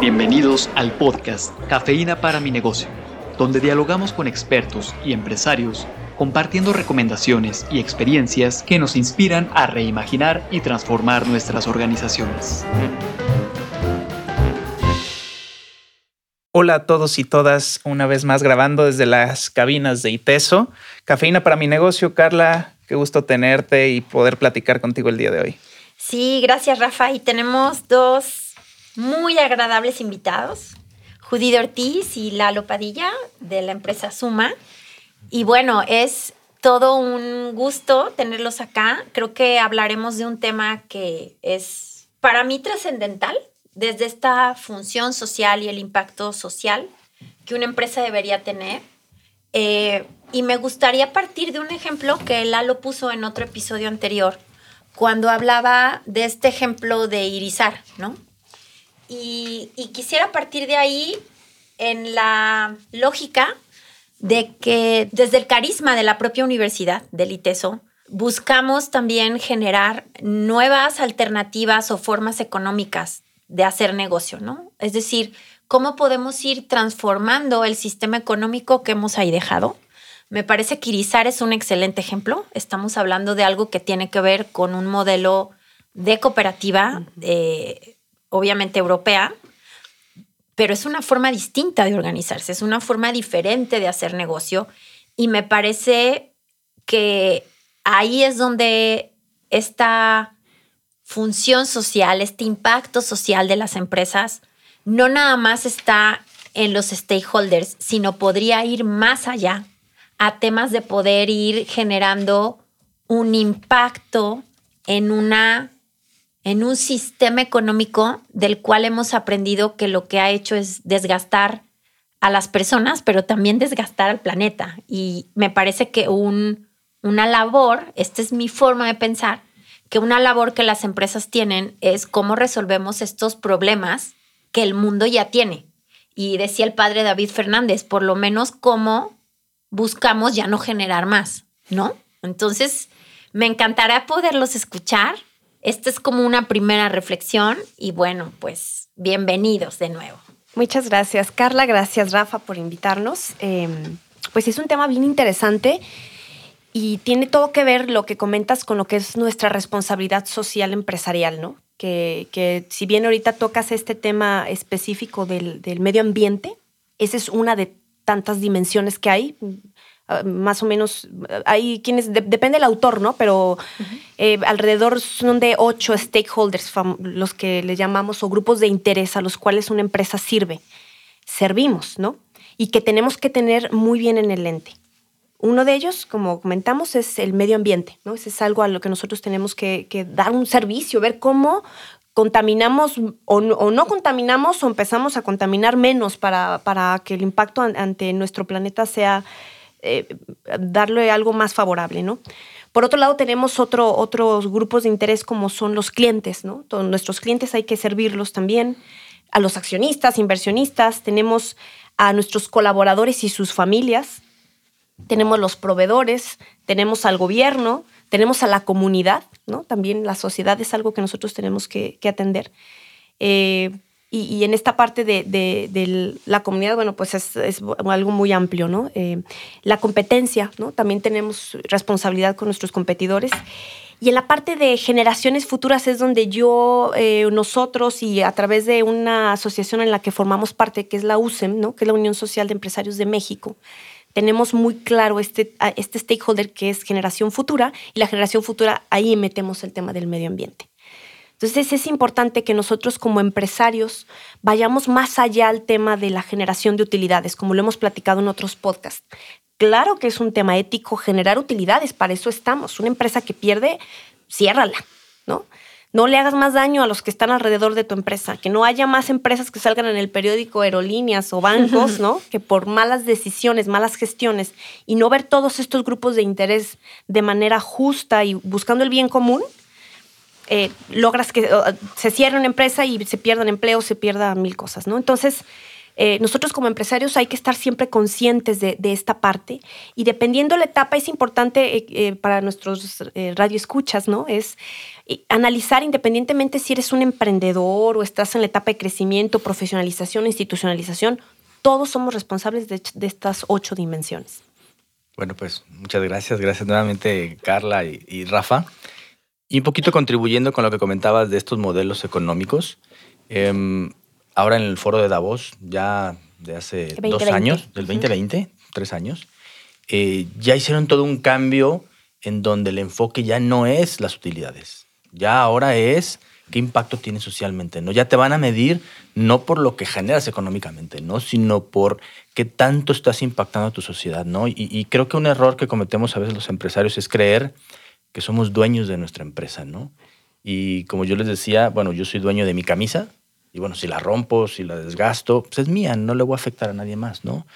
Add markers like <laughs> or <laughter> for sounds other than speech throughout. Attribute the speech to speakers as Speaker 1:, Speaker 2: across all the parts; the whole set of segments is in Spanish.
Speaker 1: Bienvenidos al podcast Cafeína para mi negocio, donde dialogamos con expertos y empresarios compartiendo recomendaciones y experiencias que nos inspiran a reimaginar y transformar nuestras organizaciones.
Speaker 2: Hola a todos y todas, una vez más grabando desde las cabinas de ITESO. Cafeína para mi negocio, Carla, qué gusto tenerte y poder platicar contigo el día de hoy.
Speaker 3: Sí, gracias Rafa. Y tenemos dos muy agradables invitados, Judith Ortiz y Lalo Padilla de la empresa Suma. Y bueno, es todo un gusto tenerlos acá. Creo que hablaremos de un tema que es para mí trascendental desde esta función social y el impacto social que una empresa debería tener. Eh, y me gustaría partir de un ejemplo que Lalo puso en otro episodio anterior, cuando hablaba de este ejemplo de irizar, ¿no? Y, y quisiera partir de ahí en la lógica de que desde el carisma de la propia universidad, del ITESO, buscamos también generar nuevas alternativas o formas económicas de hacer negocio, ¿no? Es decir, cómo podemos ir transformando el sistema económico que hemos ahí dejado. Me parece que Irizar es un excelente ejemplo. Estamos hablando de algo que tiene que ver con un modelo de cooperativa, eh, obviamente europea, pero es una forma distinta de organizarse, es una forma diferente de hacer negocio. Y me parece que ahí es donde esta función social, este impacto social de las empresas, no nada más está en los stakeholders, sino podría ir más allá a temas de poder ir generando un impacto en una en un sistema económico del cual hemos aprendido que lo que ha hecho es desgastar a las personas, pero también desgastar al planeta. Y me parece que un, una labor, esta es mi forma de pensar, que una labor que las empresas tienen es cómo resolvemos estos problemas que el mundo ya tiene. Y decía el padre David Fernández, por lo menos cómo buscamos ya no generar más, ¿no? Entonces, me encantará poderlos escuchar esta es como una primera reflexión y bueno, pues bienvenidos de nuevo.
Speaker 4: Muchas gracias, Carla. Gracias, Rafa, por invitarnos. Em, pues es un tema bien interesante y tiene todo que ver lo que comentas con lo que es nuestra responsabilidad social empresarial, ¿no? Que, que si bien ahorita tocas este tema específico del, del medio ambiente, esa es una de tantas dimensiones que hay. Ah, más o menos, hay quienes, depende del autor, ¿no? Pero eh, alrededor son de ocho stakeholders, los que le llamamos, o grupos de interés a los cuales una empresa sirve, servimos, ¿no? Y que tenemos que tener muy bien en el lente. Uno de ellos, como comentamos, es el medio ambiente, ¿no? Ese es algo a lo que nosotros tenemos que, dar un servicio, ver cómo contaminamos o no, contaminamos o empezamos a contaminar menos para, para que el impacto ante nuestro planeta sea eh, darle algo más favorable, ¿no? Por otro lado, tenemos otro, otros grupos de interés como son los clientes, ¿no? Nuestros clientes hay que servirlos también, a los accionistas, inversionistas, tenemos a nuestros colaboradores y sus familias, tenemos los proveedores, tenemos al gobierno, tenemos a la comunidad, ¿no? También la sociedad es algo que nosotros tenemos que, atender. Eh, y, en esta parte de, la comunidad, bueno, pues es, algo muy amplio, ¿no? Eh, la competencia, ¿no? También tenemos responsabilidad con nuestros competidores. Y en la parte de generaciones futuras es donde yo, eh, nosotros y a través de una asociación en la que formamos parte, que es la USEM, ¿no? que es la Unión Social de Empresarios de México, tenemos muy claro este, este stakeholder que es generación futura y la generación futura, ahí metemos el tema del medio ambiente. Entonces es importante que nosotros como empresarios vayamos más allá al tema de la generación de utilidades, como lo hemos platicado en otros podcasts. Claro que es un tema ético generar utilidades, para eso estamos. Una empresa que pierde, ciérrala, ¿no? No le hagas más daño a los que están alrededor de tu empresa, que no haya más empresas que salgan en el periódico, aerolíneas o bancos, <laughs> ¿no? Que por malas decisiones, malas gestiones y no ver todos estos grupos de interés de manera justa y buscando el bien común, eh, logras que se cierre una empresa y se pierdan empleos, se pierdan mil cosas, ¿no? Entonces, Eh, nosotros como empresarios hay que estar siempre conscientes de, esta parte y dependiendo la etapa es importante eh, para nuestros radioescuchas, ¿no? Es analizar independientemente si eres un emprendedor o estás en la etapa de crecimiento, profesionalización, institucionalización, todos somos responsables de, estas ocho dimensiones.
Speaker 5: Bueno, pues muchas gracias. Gracias nuevamente Carla y, Rafa. Y un poquito contribuyendo con lo que comentabas de estos modelos económicos. Em, ahora en el foro de Davos, ya de hace dos años, del 2020, tres años, eh, ya hicieron todo un cambio en donde el enfoque ya no es las utilidades, ya ahora es qué impacto tiene socialmente, ¿no? Ya te van a medir no por lo que generas económicamente, ¿no? Sino por qué tanto estás impactando a tu sociedad, ¿no? Y, creo que un error que cometemos a veces los empresarios es creer que somos dueños de nuestra empresa, ¿no? Y como yo les decía, bueno, yo soy dueño de mi camisa, y bueno, si la rompo, si la desgasto, pues es mía, no le voy a afectar a nadie más, ¿no?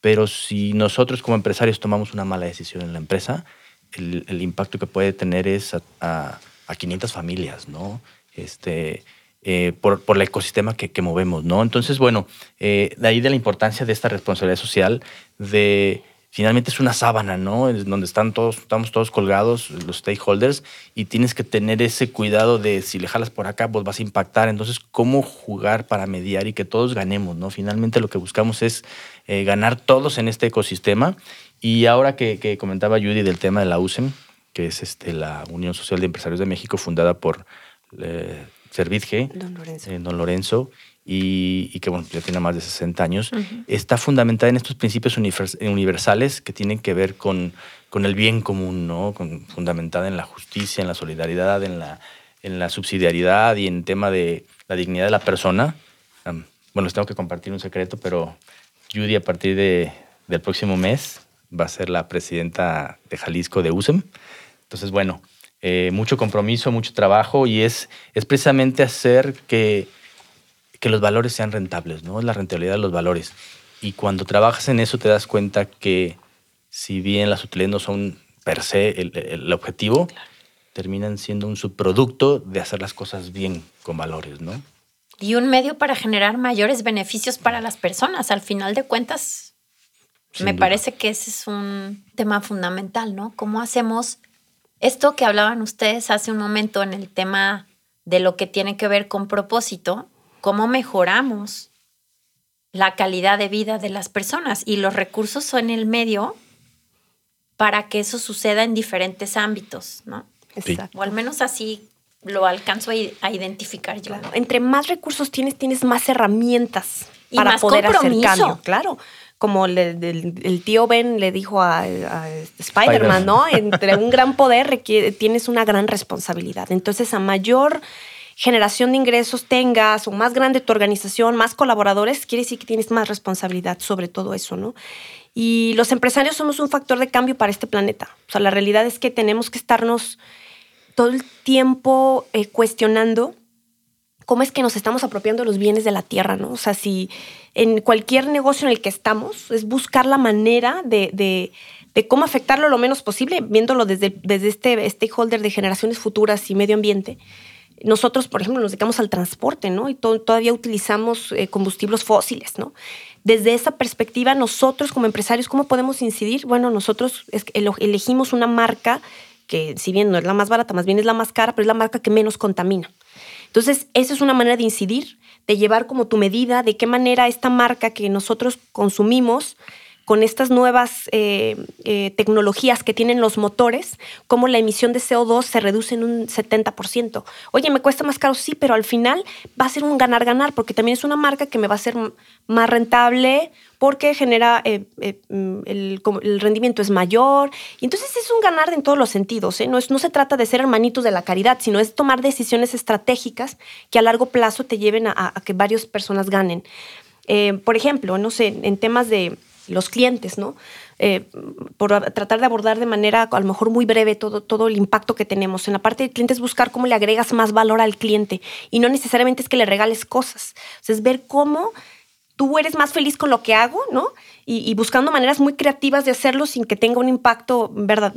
Speaker 5: Pero si nosotros como empresarios tomamos una mala decisión en la empresa, el, impacto que puede tener es a, 500 familias, ¿no? Este, eh, por, por, el ecosistema que, que, movemos, ¿no? Entonces, bueno, eh, de ahí de la importancia de esta responsabilidad social de finalmente es una sábana, ¿no? Es donde están todos, estamos todos colgados, los stakeholders, y tienes que tener ese cuidado de si le jalas por acá, pues vas a impactar. Entonces, ¿cómo jugar para mediar y que todos ganemos, ¿no? Finalmente lo que buscamos es eh, ganar todos en este ecosistema. Y ahora que, comentaba Judy del tema de la USEM, que es este, la Unión Social de Empresarios de México, fundada por eh, Don Lorenzo. Eh, Don Lorenzo y, que bueno, ya tiene más de 60 años, está fundamentada en estos principios universales que tienen que ver con, con el bien común, ¿no? Con, fundamentada en la justicia, en la solidaridad, en la, en la subsidiariedad y en tema de la dignidad de la persona. bueno, les tengo que compartir un secreto, pero Judy a partir de, del próximo mes va a ser la presidenta de Jalisco de USEM. Entonces, bueno, eh, mucho compromiso, mucho trabajo y es, es precisamente hacer que que los valores sean rentables, ¿no? La rentabilidad de los valores. Y cuando trabajas en eso te das cuenta que si bien las utilidades no son per se el, objetivo, terminan siendo un subproducto de hacer las cosas bien con valores, ¿no?
Speaker 3: Y un medio para generar mayores beneficios para las personas. Al final de cuentas, me parece que ese es un tema fundamental, ¿no? ¿Cómo hacemos esto que hablaban ustedes hace un momento en el tema de lo que tiene que ver con propósito? Cómo mejoramos la calidad de vida de las personas y los recursos son el medio para que eso suceda en diferentes ámbitos, ¿no? Exacto. O al menos así lo alcanzo a identificar yo.
Speaker 4: Entre más recursos tienes, tienes más herramientas para poder hacer cambio. Claro. Como el, tío Ben le dijo a, Spider-Man, ¿no? Entre un gran poder tienes una gran responsabilidad. Entonces, a mayor generación de ingresos tengas o más grande tu organización, más colaboradores, quiere decir que tienes más responsabilidad sobre todo eso, ¿no? Y los empresarios somos un factor de cambio para este planeta. O sea, la realidad es que tenemos que estarnos todo el tiempo eh, cuestionando cómo es que nos estamos apropiando los bienes de la tierra, ¿no? O sea, si en cualquier negocio en el que estamos es buscar la manera de, de, de cómo afectarlo lo menos posible, viéndolo desde, desde este stakeholder de generaciones futuras y medio ambiente, nosotros, por ejemplo, nos dedicamos al transporte, ¿no? Y todavía utilizamos eh, combustibles fósiles, ¿no? Desde esa perspectiva, nosotros como empresarios, ¿cómo podemos incidir? Bueno, nosotros elegimos una marca que, si bien no es la más barata, más bien es la más cara, pero es la marca que menos contamina. Entonces, esa es una manera de incidir, de llevar como tu medida de qué manera esta marca que nosotros consumimos con estas nuevas eh, eh, tecnologías que tienen los motores, cómo la emisión de CO2 se reduce en un 70%. Oye, me cuesta más caro, sí, pero al final va a ser un ganar-ganar, porque también es una marca que me va a ser más rentable, porque genera, eh, mm, el, rendimiento es mayor. Y entonces es un ganar en todos los sentidos. No, es, no se trata de ser hermanitos de la caridad, sino es tomar decisiones estratégicas que a largo plazo te lleven a, a que varias personas ganen. por ejemplo, no sé, en temas de los clientes, ¿no? Eh, por tratar de abordar de manera a lo mejor muy breve todo, todo el impacto que tenemos. En la parte de clientes buscar cómo le agregas más valor al cliente y no necesariamente es que le regales cosas, es ver cómo tú eres más feliz con lo que hago, ¿no? Y, buscando maneras muy creativas de hacerlo sin que tenga un impacto verdad,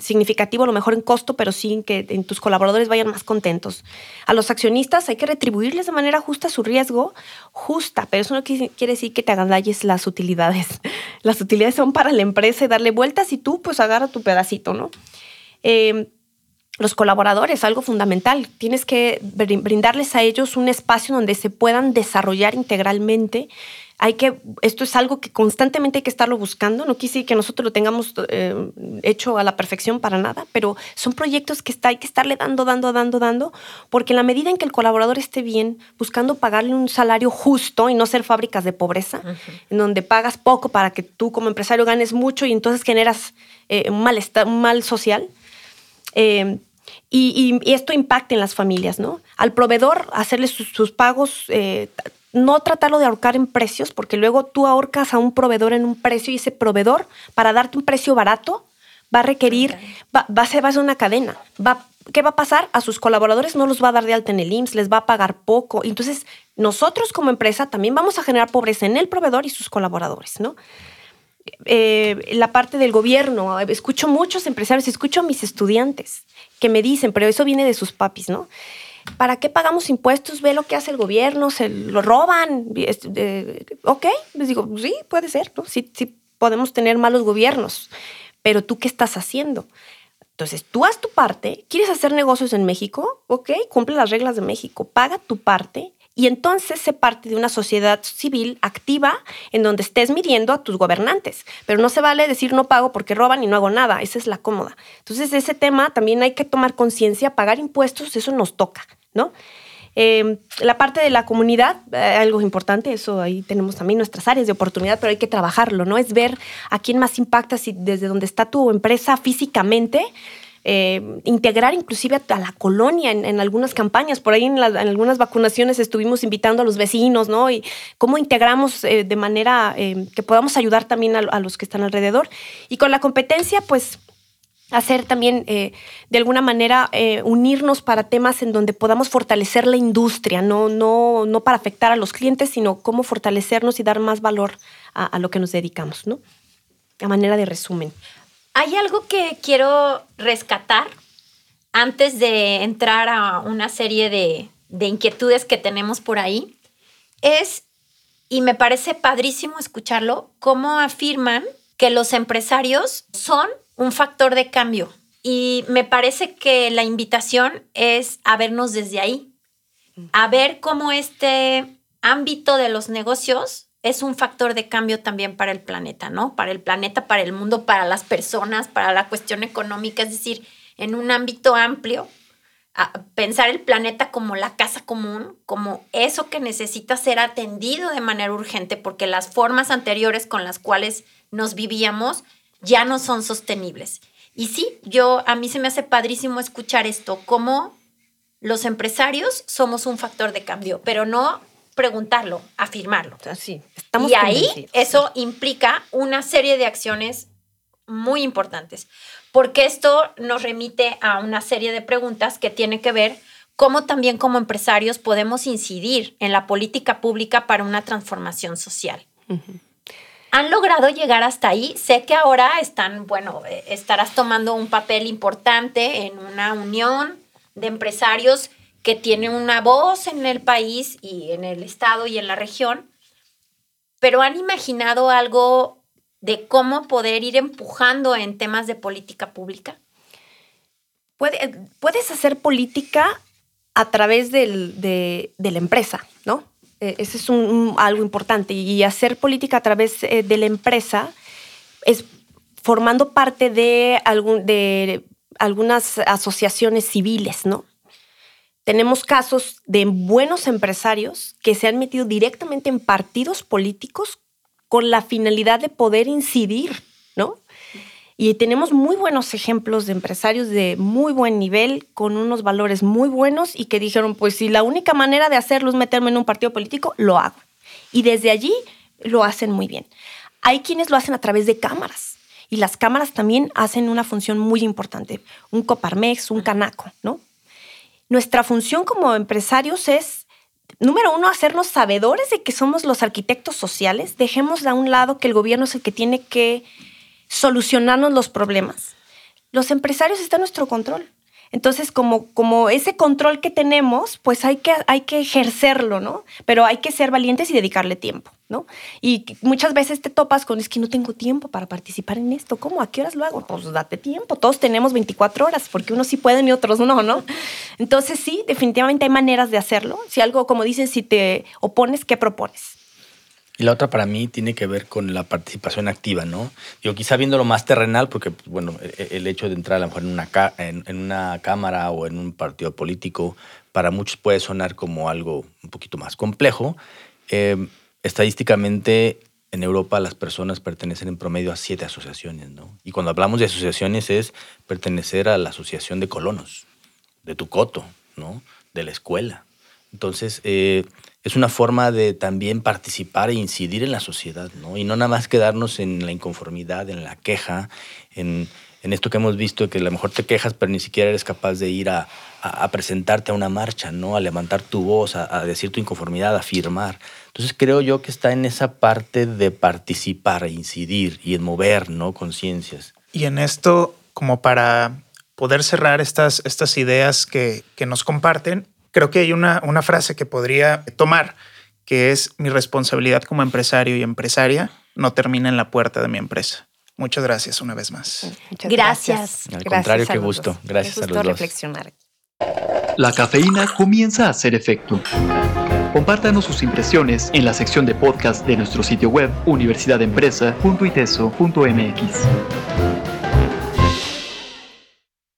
Speaker 4: significativo, a lo mejor en costo, pero sin que tus colaboradores vayan más contentos. A los accionistas hay que retribuirles de manera justa su riesgo, justa, pero eso no quiere decir que te agandalles las utilidades. <laughs> Las utilidades son para la empresa y darle vueltas y tú pues agarra tu pedacito, ¿no? Eh, los colaboradores, algo fundamental. Tienes que brindarles a ellos un espacio donde se puedan desarrollar integralmente. Hay que, esto es algo que constantemente hay que estarlo buscando. No quise que nosotros lo tengamos eh, hecho a la perfección para nada, pero son proyectos que está, hay que estarle dando, dando, dando, dando, porque en la medida en que el colaborador esté bien, buscando pagarle un salario justo y no ser fábricas de pobreza, en donde pagas poco para que tú como empresario ganes mucho y entonces generas eh, un malestar, un mal social. Eh, y, esto impacta en las familias, ¿no? Al proveedor hacerle sus, pagos, eh, no tratarlo de ahorcar en precios, porque luego tú ahorcas a un proveedor en un precio y ese proveedor, para darte un precio barato, va a requerir, va, a, ser, va a ser una cadena. Va, ¿Qué va a pasar? A sus colaboradores no los va a dar de alta en el IMSS, les va a pagar poco. Entonces, nosotros como empresa también vamos a generar pobreza en el proveedor y sus colaboradores, ¿no? Eh, la parte del gobierno, escucho muchos empresarios, escucho a mis estudiantes que me dicen, pero eso viene de sus papis, ¿no? ¿Para qué pagamos impuestos? Ve lo que hace el gobierno, se lo roban. ok, les digo, sí, puede ser, ¿no? Sí podemos tener malos gobiernos, pero tú qué estás haciendo? Entonces, tú haz tu parte, quieres hacer negocios en México, ok, cumple las reglas de México, paga tu parte y entonces se parte de una sociedad civil activa en donde estés midiendo a tus gobernantes. Pero no se vale decir no pago porque roban y no hago nada. Esa es la cómoda. Entonces ese tema también hay que tomar conciencia, pagar impuestos, eso nos toca, ¿no? Em, la parte de la comunidad, eh, algo importante, eso ahí tenemos también nuestras áreas de oportunidad, pero hay que trabajarlo, ¿no? Es ver a quién más impacta, si desde donde está tu empresa físicamente, eh, integrar inclusive a, la colonia en, algunas campañas. Por ahí en, algunas vacunaciones estuvimos invitando a los vecinos, ¿no? Y cómo integramos eh, de manera eh, que podamos ayudar también a, los que están alrededor. Y con la competencia, pues hacer también de alguna manera unirnos para temas en donde podamos fortalecer la industria, no, no, no para afectar a los clientes, sino cómo fortalecernos y dar más valor a, a lo que nos dedicamos, ¿no? A manera de resumen.
Speaker 3: Hay algo que quiero rescatar antes de entrar a una serie de, inquietudes que tenemos por ahí. Es, y me parece padrísimo escucharlo, cómo afirman que los empresarios son un factor de cambio. Y me parece que la invitación es a vernos desde ahí, a ver cómo este ámbito de los negocios es un factor de cambio también para el planeta, ¿no? Para el planeta, para el mundo, para las personas, para la cuestión económica, es decir, en un ámbito amplio, pensar el planeta como la casa común, como eso que necesita ser atendido de manera urgente, porque las formas anteriores con las cuales nos vivíamos ya no son sostenibles. Y sí, yo a mí se me hace padrísimo escuchar esto, como los empresarios somos un factor de cambio, pero no preguntarlo, afirmarlo.
Speaker 4: Así,
Speaker 3: estamos y ahí eso implica una serie de acciones muy importantes, porque esto nos remite a una serie de preguntas que tienen que ver cómo también como empresarios podemos incidir en la política pública para una transformación social. Han logrado llegar hasta ahí. Sé que ahora están, bueno, eh, estarás tomando un papel importante en una unión de empresarios que tiene una voz en el país y en el estado y en la región, pero han imaginado algo de cómo poder ir empujando en temas de política pública?
Speaker 4: puedes hacer política a través de, la empresa, ¿no? Eh, ese es algo importante. Y hacer política a través eh, de la empresa es formando parte de, algún, de algunas asociaciones civiles, ¿no? Tenemos casos de buenos empresarios que se han metido directamente en partidos políticos con la finalidad de poder incidir, ¿no? Y tenemos muy buenos ejemplos de empresarios de muy buen nivel, con unos valores muy buenos y que dijeron, pues si la única manera de hacerlo es meterme en un partido político, lo hago. Y desde allí lo hacen muy bien. Hay quienes lo hacen a través de cámaras y las cámaras también hacen una función muy importante. Un Coparmex, un Canaco, ¿no? Nuestra función como empresarios es número uno, hacernos sabedores de que somos los arquitectos sociales. Dejemos a un lado que el gobierno es el que tiene que solucionarnos los problemas. Los empresarios están en nuestro control. Entonces, como, como ese control que tenemos, pues hay que, hay que ejercerlo, ¿no? Pero hay que ser valientes y dedicarle tiempo, ¿no? Y muchas veces te topas con, es que no tengo tiempo para participar en esto. ¿Cómo? ¿A qué horas lo hago? Pues date tiempo. Todos tenemos 24 horas, porque unos sí pueden y otros no, ¿no? Entonces, sí, definitivamente hay maneras de hacerlo. Si algo, como dices, si te opones, ¿qué propones?
Speaker 5: Y la otra para mí tiene que ver con la participación activa, ¿no? Yo quizá viéndolo más terrenal, porque, pues, bueno, e, e, el hecho de entrar a lo mejor en una, en, una cámara o en un partido político, para muchos puede sonar como algo un poquito más complejo. Em, estadísticamente, en Europa las personas pertenecen en promedio a siete asociaciones, ¿no? Y cuando hablamos de asociaciones es pertenecer a la asociación de colonos, de tu coto, ¿no? De la escuela. Entonces, eh, es una forma de también participar e incidir en la sociedad, ¿no? Y no nada más quedarnos en la inconformidad, en la queja, en, esto que hemos visto, que a lo mejor te quejas, pero ni siquiera eres capaz de ir a, presentarte a una marcha, ¿no? A levantar tu voz, a, decir tu inconformidad, a firmar. Entonces creo yo que está en esa parte de participar, e incidir y en mover, ¿no? Conciencias.
Speaker 2: Y en esto, como para poder cerrar estas, estas ideas que, que nos comparten, creo que hay una, una frase que podría tomar, que es mi responsabilidad como empresario y empresaria no termina en la puerta de mi empresa. Muchas gracias una vez más.
Speaker 3: Muchas gracias.
Speaker 5: Al contrario, qué gusto. Gracias a los dos.
Speaker 4: reflexionar.
Speaker 1: La cafeína comienza a hacer efecto. Compártanos sus impresiones en la sección de podcast de nuestro sitio web universidadempresa.iteso.mx.